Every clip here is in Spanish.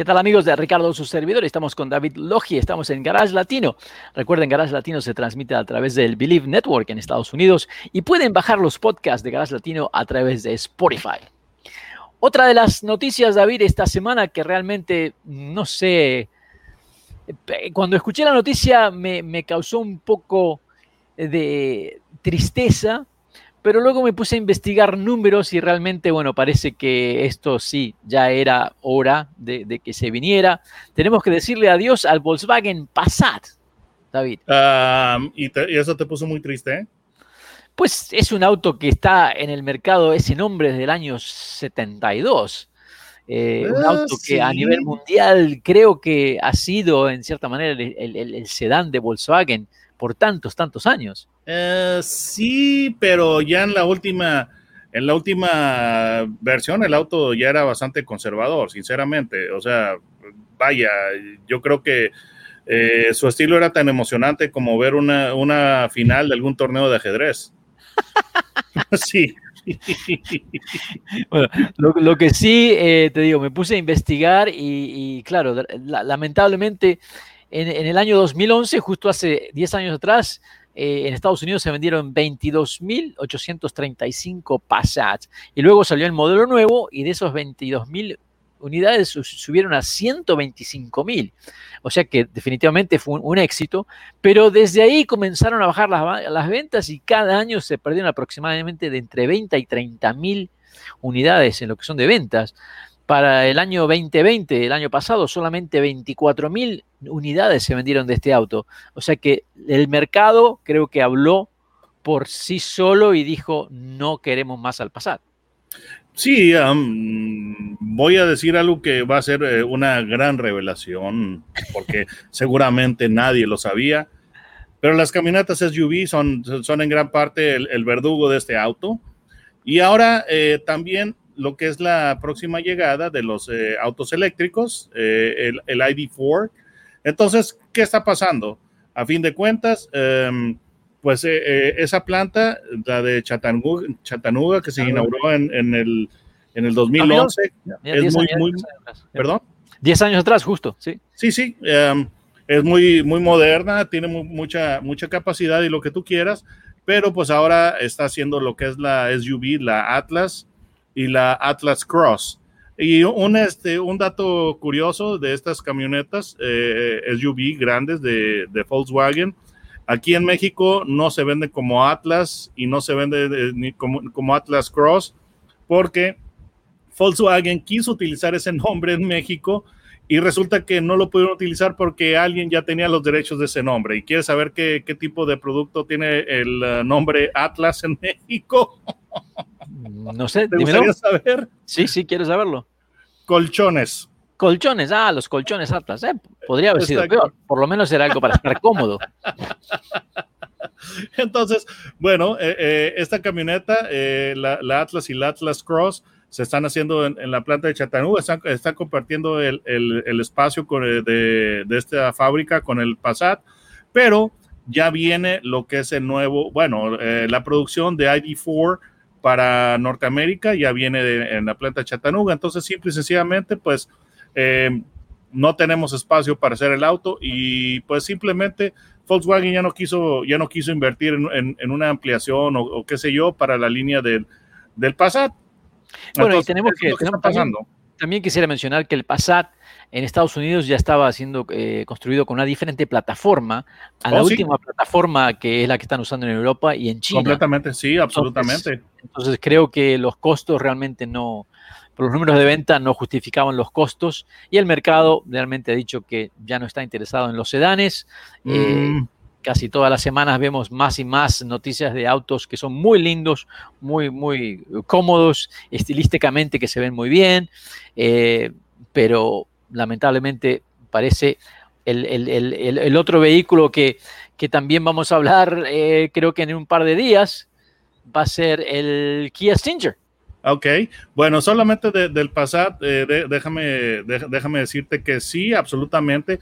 ¿Qué tal amigos de Ricardo, su servidor? Estamos con David Logi, estamos en Garage Latino. Recuerden, Garage Latino se transmite a través del Believe Network en Estados Unidos y pueden bajar los podcasts de Garage Latino a través de Spotify. Otra de las noticias, David, esta semana que realmente, no sé, cuando escuché la noticia me causó un poco de tristeza pero luego me puse a investigar números y realmente, bueno, parece que esto sí, ya era hora de, que se viniera. Tenemos que decirle adiós al Volkswagen Passat, David. y, eso te puso muy triste, ¿eh? Pues es un auto que está en el mercado, ese nombre desde el año 72. Eh, un ah, auto que a nivel mundial creo que ha sido, en cierta manera, el sedán de Volkswagen por tantos, tantos años. Eh, sí, pero ya en la última, en la última versión el auto ya era bastante conservador, sinceramente. O sea, vaya, yo creo que eh, su estilo era tan emocionante como ver una, final de algún torneo de ajedrez. sí. bueno, lo, que sí, eh, te digo, me puse a investigar y, claro, lamentablemente en, el año 2011, justo hace 10 años atrás, eh, en Estados Unidos se vendieron 22.835 Passats y luego salió el modelo nuevo y de esos 22.000 unidades subieron a 125.000. O sea que definitivamente fue un, éxito, pero desde ahí comenzaron a bajar las, ventas y cada año se perdieron aproximadamente de entre 20 y 30.000 unidades en lo que son de ventas. Para el año 2020, el año pasado, solamente 24.000 unidades se vendieron de este auto. O sea que el mercado creo que habló por sí solo y dijo, no queremos más al pasar. Sí, voy a decir algo que va a ser eh, una gran revelación, porque seguramente nadie lo sabía, pero las camionetas SUV son, son en gran parte el, verdugo de este auto. Y ahora eh, también lo que es la próxima llegada de los eh, autos eléctricos, eh, el, ID4. Entonces, ¿qué está pasando? A fin de cuentas, em, pues eh, esa planta, la de Chattanooga, que se inauguró en, el, en el 2011, es muy, muy, perdón. Diez años atrás, justo, sí. Sí, sí, em, es muy, muy moderna, tiene mucha, mucha capacidad y lo que tú quieras, pero pues ahora está haciendo lo que es la SUV, la Atlas, y la Atlas Cross. Y un, este, un dato curioso de estas camionetas eh, SUV grandes de, de, Volkswagen, aquí en México no se vende como Atlas y no se vende ni como, como Atlas Cross porque Volkswagen quiso utilizar ese nombre en México y resulta que no lo pudieron utilizar porque alguien ya tenía los derechos de ese nombre. ¿Y quiere saber qué, qué tipo de producto tiene el uh, nombre Atlas en México? No sé, ¿Te gustaría saber? Sí, sí, quiero saberlo. Colchones. Colchones, ah, los colchones Atlas. Eh, podría haber sido peor. Por lo menos era algo para estar cómodo. Entonces, bueno, eh, eh, esta camioneta, la, Atlas y la Atlas Cross, se están haciendo en, la planta de Chattanooga, están, compartiendo el, espacio de, de, esta fábrica con el Passat, pero ya viene lo que es el nuevo, bueno, la producción de ID4 para Norteamérica ya viene en la planta Chattanooga. Entonces, simple y sencillamente, pues eh, no tenemos espacio para hacer el auto y pues simplemente Volkswagen ya no quiso, ya no quiso invertir en, una ampliación o, qué sé yo para la línea del, del Passat. Bueno, y tenemos que, pasando. también quisiera mencionar que el Passat en Estados Unidos ya estaba siendo eh, construido con una diferente plataforma a la oh, última plataforma que es la que están usando en Europa y en China. Completamente, sí, absolutamente. Entonces, creo que los costos realmente no, por los números de venta no justificaban los costos y el mercado realmente ha dicho que ya no está interesado en los sedanes. Eh, mm. Casi todas las semanas vemos más y más noticias de autos que son muy lindos, muy, muy cómodos, estilísticamente que se ven muy bien, eh, pero lamentablemente parece el, el, el, el otro vehículo que, que, también vamos a hablar, eh, creo que en un par de días, va a ser el Kia Stinger. Ok, bueno, solamente de, del Passat, eh, déjame, déjame decirte que sí, absolutamente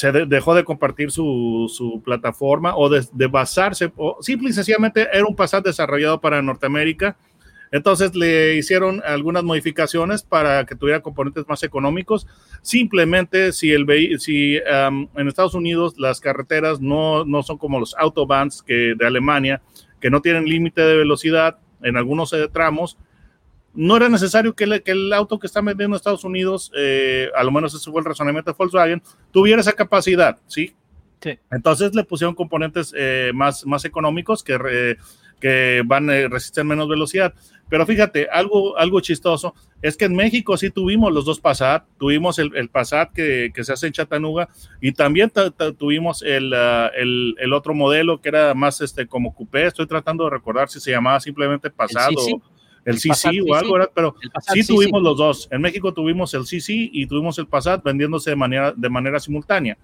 se dejó de compartir su, su plataforma o de, basarse, o simple y sencillamente era un Passat desarrollado para Norteamérica. Entonces le hicieron algunas modificaciones para que tuviera componentes más económicos. Simplemente si, el si en Estados Unidos las carreteras no, no son como los autobahns que de Alemania, que no tienen límite de velocidad en algunos eh, tramos, no era necesario que, que, el auto que está vendiendo Estados Unidos, eh, a lo menos ese fue el razonamiento de Volkswagen, tuviera esa capacidad, ¿sí? sí. Entonces le pusieron componentes eh, más, más económicos que, eh, que van a resistir menos velocidad. Pero fíjate, algo, algo chistoso es que en México sí tuvimos los dos Passat, tuvimos el, el Passat que, que, se hace en Chattanooga y también tuvimos el, uh, el, el, otro modelo que era más este, como coupé, estoy tratando de recordar si se llamaba simplemente Passat o el, CC o algo, ¿verdad? pero sí tuvimos los dos. En México tuvimos el CC y tuvimos el Passat vendiéndose de manera, de manera simultánea.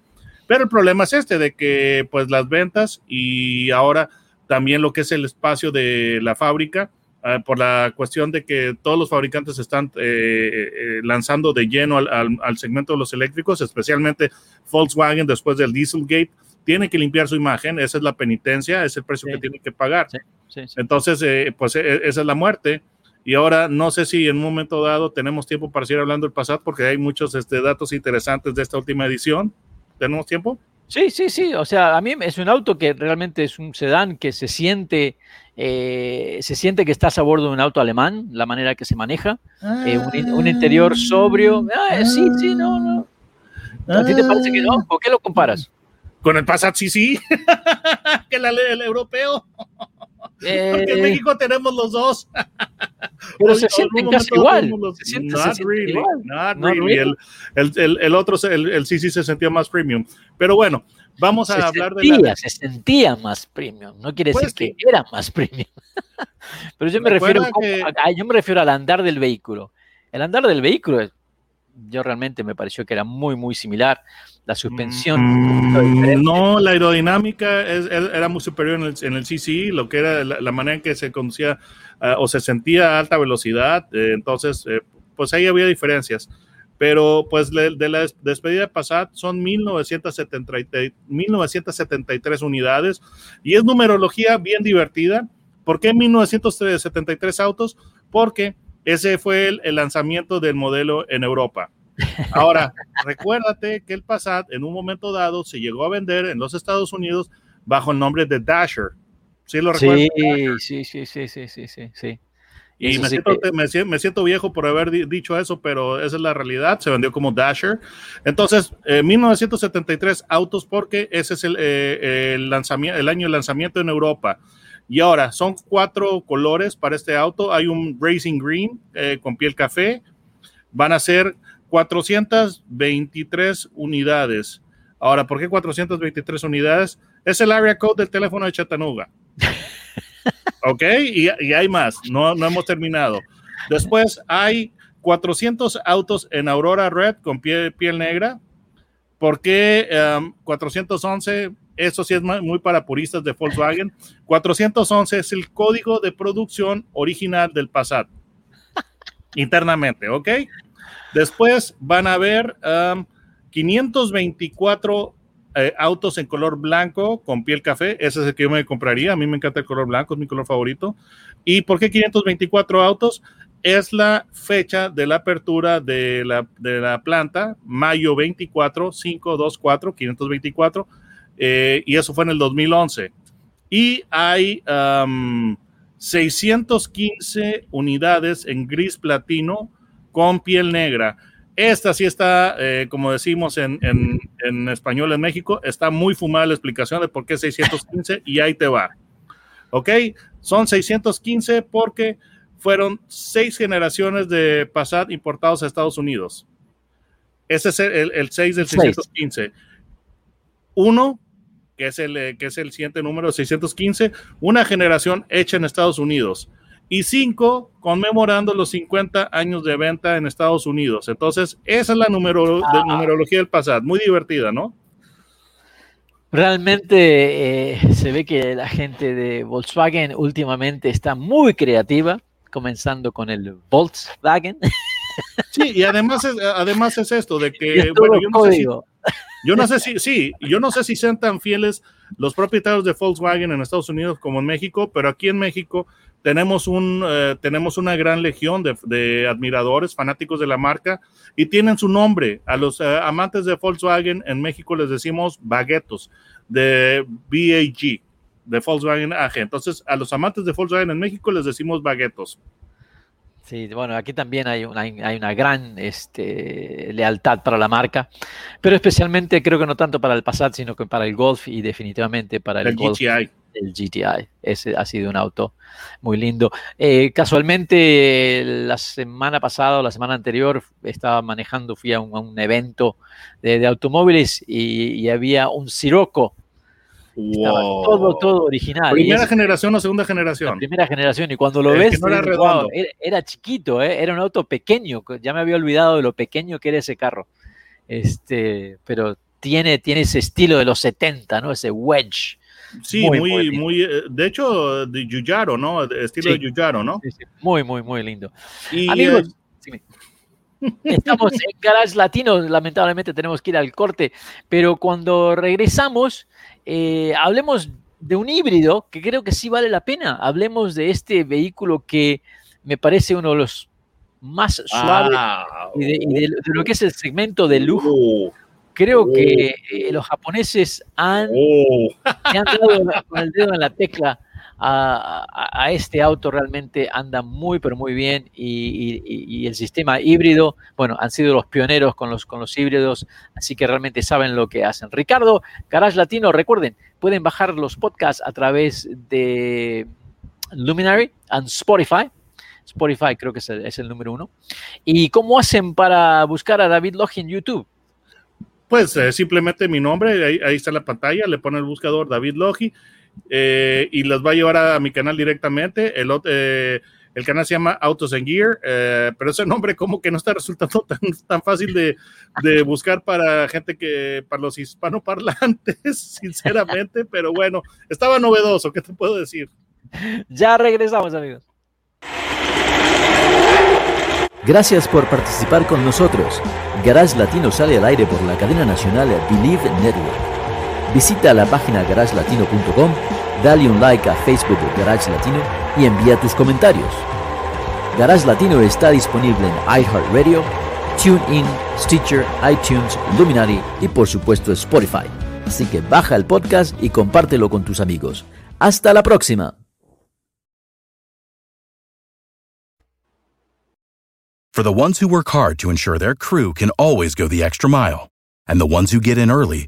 Pero el problema es este, de que pues las ventas y ahora también lo que es el espacio de la fábrica, uh, por la cuestión de que todos los fabricantes están eh, eh, lanzando de lleno al, al, al, segmento de los eléctricos, especialmente Volkswagen después del Dieselgate, tiene que limpiar su imagen, esa es la penitencia, es el precio sí. que tiene que pagar. Sí. Sí, sí. Entonces, eh, pues e, esa es la muerte. Y ahora no sé si en un momento dado tenemos tiempo para seguir hablando del pasado, porque hay muchos este, datos interesantes de esta última edición. ¿Tenemos tiempo? Sí, sí, sí. O sea, a mí es un auto que realmente es un sedán que se siente, eh, se siente que estás a bordo de un auto alemán, la manera que se maneja. Ah, eh, un, un, interior sobrio. Ah, sí, sí, no, no. ¿A ti te parece que no? ¿O qué lo comparas? Con el Passat, sí, sí. que la, el europeo. Eh, Porque en México tenemos los dos. Pero se sienten casi igual. Se siente, not se siente really, igual. not, not really. really. El, el, el, otro, el, el sí, sí se sentía más premium. Pero bueno, vamos a se hablar sentía, de la... Se sentía más premium. No quiere Pues decir sí. que era más premium. Pero yo me, refiero, que- a- yo me refiero al andar del vehículo. El andar del vehículo, es- yo realmente me pareció que era muy, muy similar. La suspensión. Mm, diferente. No, la aerodinámica es- era muy superior en el, en el CC, lo que era la, la manera en que se conducía ah, o se sentía a alta velocidad. eh, entonces, eh, pues ahí había diferencias. Pero pues de, de la des- despedida de Passat son 1973, 1973 unidades y es numerología bien divertida. ¿Por qué 1973 autos? Porque ese fue el, el lanzamiento del modelo en Europa. Ahora, recuérdate que el Passat en un momento dado se llegó a vender en los Estados Unidos bajo el nombre de Dasher. ¿Sí lo recuerdas? Sí, sí, sí, sí, sí, sí, sí. Y Eso me, sí siento, que- me, siento, me siento viejo por haber di- dicho eso, pero esa es la realidad. Se vendió como Dasher. Entonces, eh, 1973 autos porque ese es el, eh, el, lanzamiento, el año de lanzamiento en Europa. Y ahora, son cuatro colores para este auto. Hay un Racing Green eh, con piel café. Van a ser 423 unidades. Ahora, ¿por qué 423 unidades? Es el area code del teléfono de Chattanooga. Ok, y, y hay más, no, no hemos terminado. Después hay 400 autos en Aurora Red con piel, piel negra. ¿Por qué um, 411? Eso sí es muy para puristas de Volkswagen. 411 es el código de producción original del Passat. Internamente, ¿ok? Después van a um, 524 eh, autos en color blanco con piel café. Ese es el que yo me compraría. A mí me encanta el color blanco, es mi color favorito. ¿Y por qué 524 autos? Es la fecha de la apertura de la, de la planta, mayo 24, 524, 524, eh, y eso fue en el 2011. Y hay um, 615 unidades en gris platino con piel negra. Esta sí está, eh, como decimos en, en, en, español en México, está muy fumada la explicación de por qué 615 y ahí te va. ¿Ok? Son 615 porque fueron seis generaciones de Passat importados a Estados Unidos. Ese es el, el, el 6 del 615. Uno, que es, el, eh, que es el siguiente número, 615, una generación hecha en Estados Unidos y cinco conmemorando los 50 años de venta en Estados Unidos. Entonces, esa es la numero, Ah. de numerología del Passat. Muy divertida, ¿no? Realmente eh, se ve que la gente de Volkswagen últimamente está muy creativa, comenzando con el Volkswagen. Sí, y además es, además es esto de que, bueno, yo no, sé si, yo no sé si, sí, yo no sé si sean tan fieles los propietarios de Volkswagen en Estados Unidos como en México, pero aquí en México tenemos, un, eh, tenemos una gran legión de, admiradores, fanáticos de la marca, y tienen su nombre. A los uh, amantes de Volkswagen en México les decimos baguetos, de BAG, de Volkswagen AG. Entonces, a los amantes de Volkswagen en México les decimos baguetos. Sí, bueno, aquí también hay una, hay una gran este, lealtad para la marca, pero especialmente creo que no tanto para el Passat, sino que para el Golf y definitivamente para el, el Golf, GTI. El GTI. Ese ha sido un auto muy lindo. Eh, casualmente, la semana pasada o la semana anterior estaba manejando, fui a un, a un evento de, de automóviles y, y, había un Sirocco Wow. todo, todo original. ¿Primera es, generación o segunda generación? La primera generación. Y cuando lo el ves, no era, dices, wow, era, era, chiquito, ¿eh? era un auto pequeño. Ya me había olvidado de lo pequeño que era ese carro. Este, pero tiene, tiene ese estilo de los 70, ¿no? Ese wedge. Sí, muy, muy, muy, eh, de hecho, de Yuyaro, ¿no? Estilo sí. de Yuyaro, ¿no? Sí, sí. Muy, muy, muy lindo. Y, Amigos, eh, estamos en Garage Latino, lamentablemente tenemos que ir al corte, pero cuando regresamos, eh, hablemos de un híbrido que creo que sí vale la pena. Hablemos de este vehículo que me parece uno de los más suaves ah, y, de, y de, de, lo que es el segmento de lujo. Oh, creo que eh, los japoneses han, oh. han dado con el dedo en la tecla a, a, este auto realmente anda muy, pero muy bien y, el sistema híbrido, bueno, han sido los pioneros con los, con los híbridos, así que realmente saben lo que hacen. Ricardo, Garage Latino, recuerden, pueden bajar los podcasts a través de Luminary and Spotify. Spotify creo que es el, número uno. ¿Y cómo hacen para buscar a David Logi en YouTube? Pues eh, simplemente mi nombre, ahí, ahí, está la pantalla, le pone el buscador David Logi eh, y las va a llevar a mi canal directamente. El, eh, el canal se llama Autos and Gear, eh, pero ese nombre como que no está resultando tan, tan fácil de, de, buscar para gente que, para los hispanoparlantes, sinceramente, pero bueno, estaba novedoso, ¿qué te puedo decir? Ya regresamos, amigos. Gracias por participar con nosotros. Garage Latino sale al aire por la cadena nacional Believe Network. Visita la página garagelatino.com, dale un like a Facebook Garage Latino y envía tus comentarios. Garage Latino está disponible en iHeartRadio, TuneIn, Stitcher, iTunes, Luminary y por supuesto Spotify. Así que baja el podcast y compártelo con tus amigos. Hasta la próxima. For the ones who work hard to ensure their crew can always go the extra mile, and the ones who get in early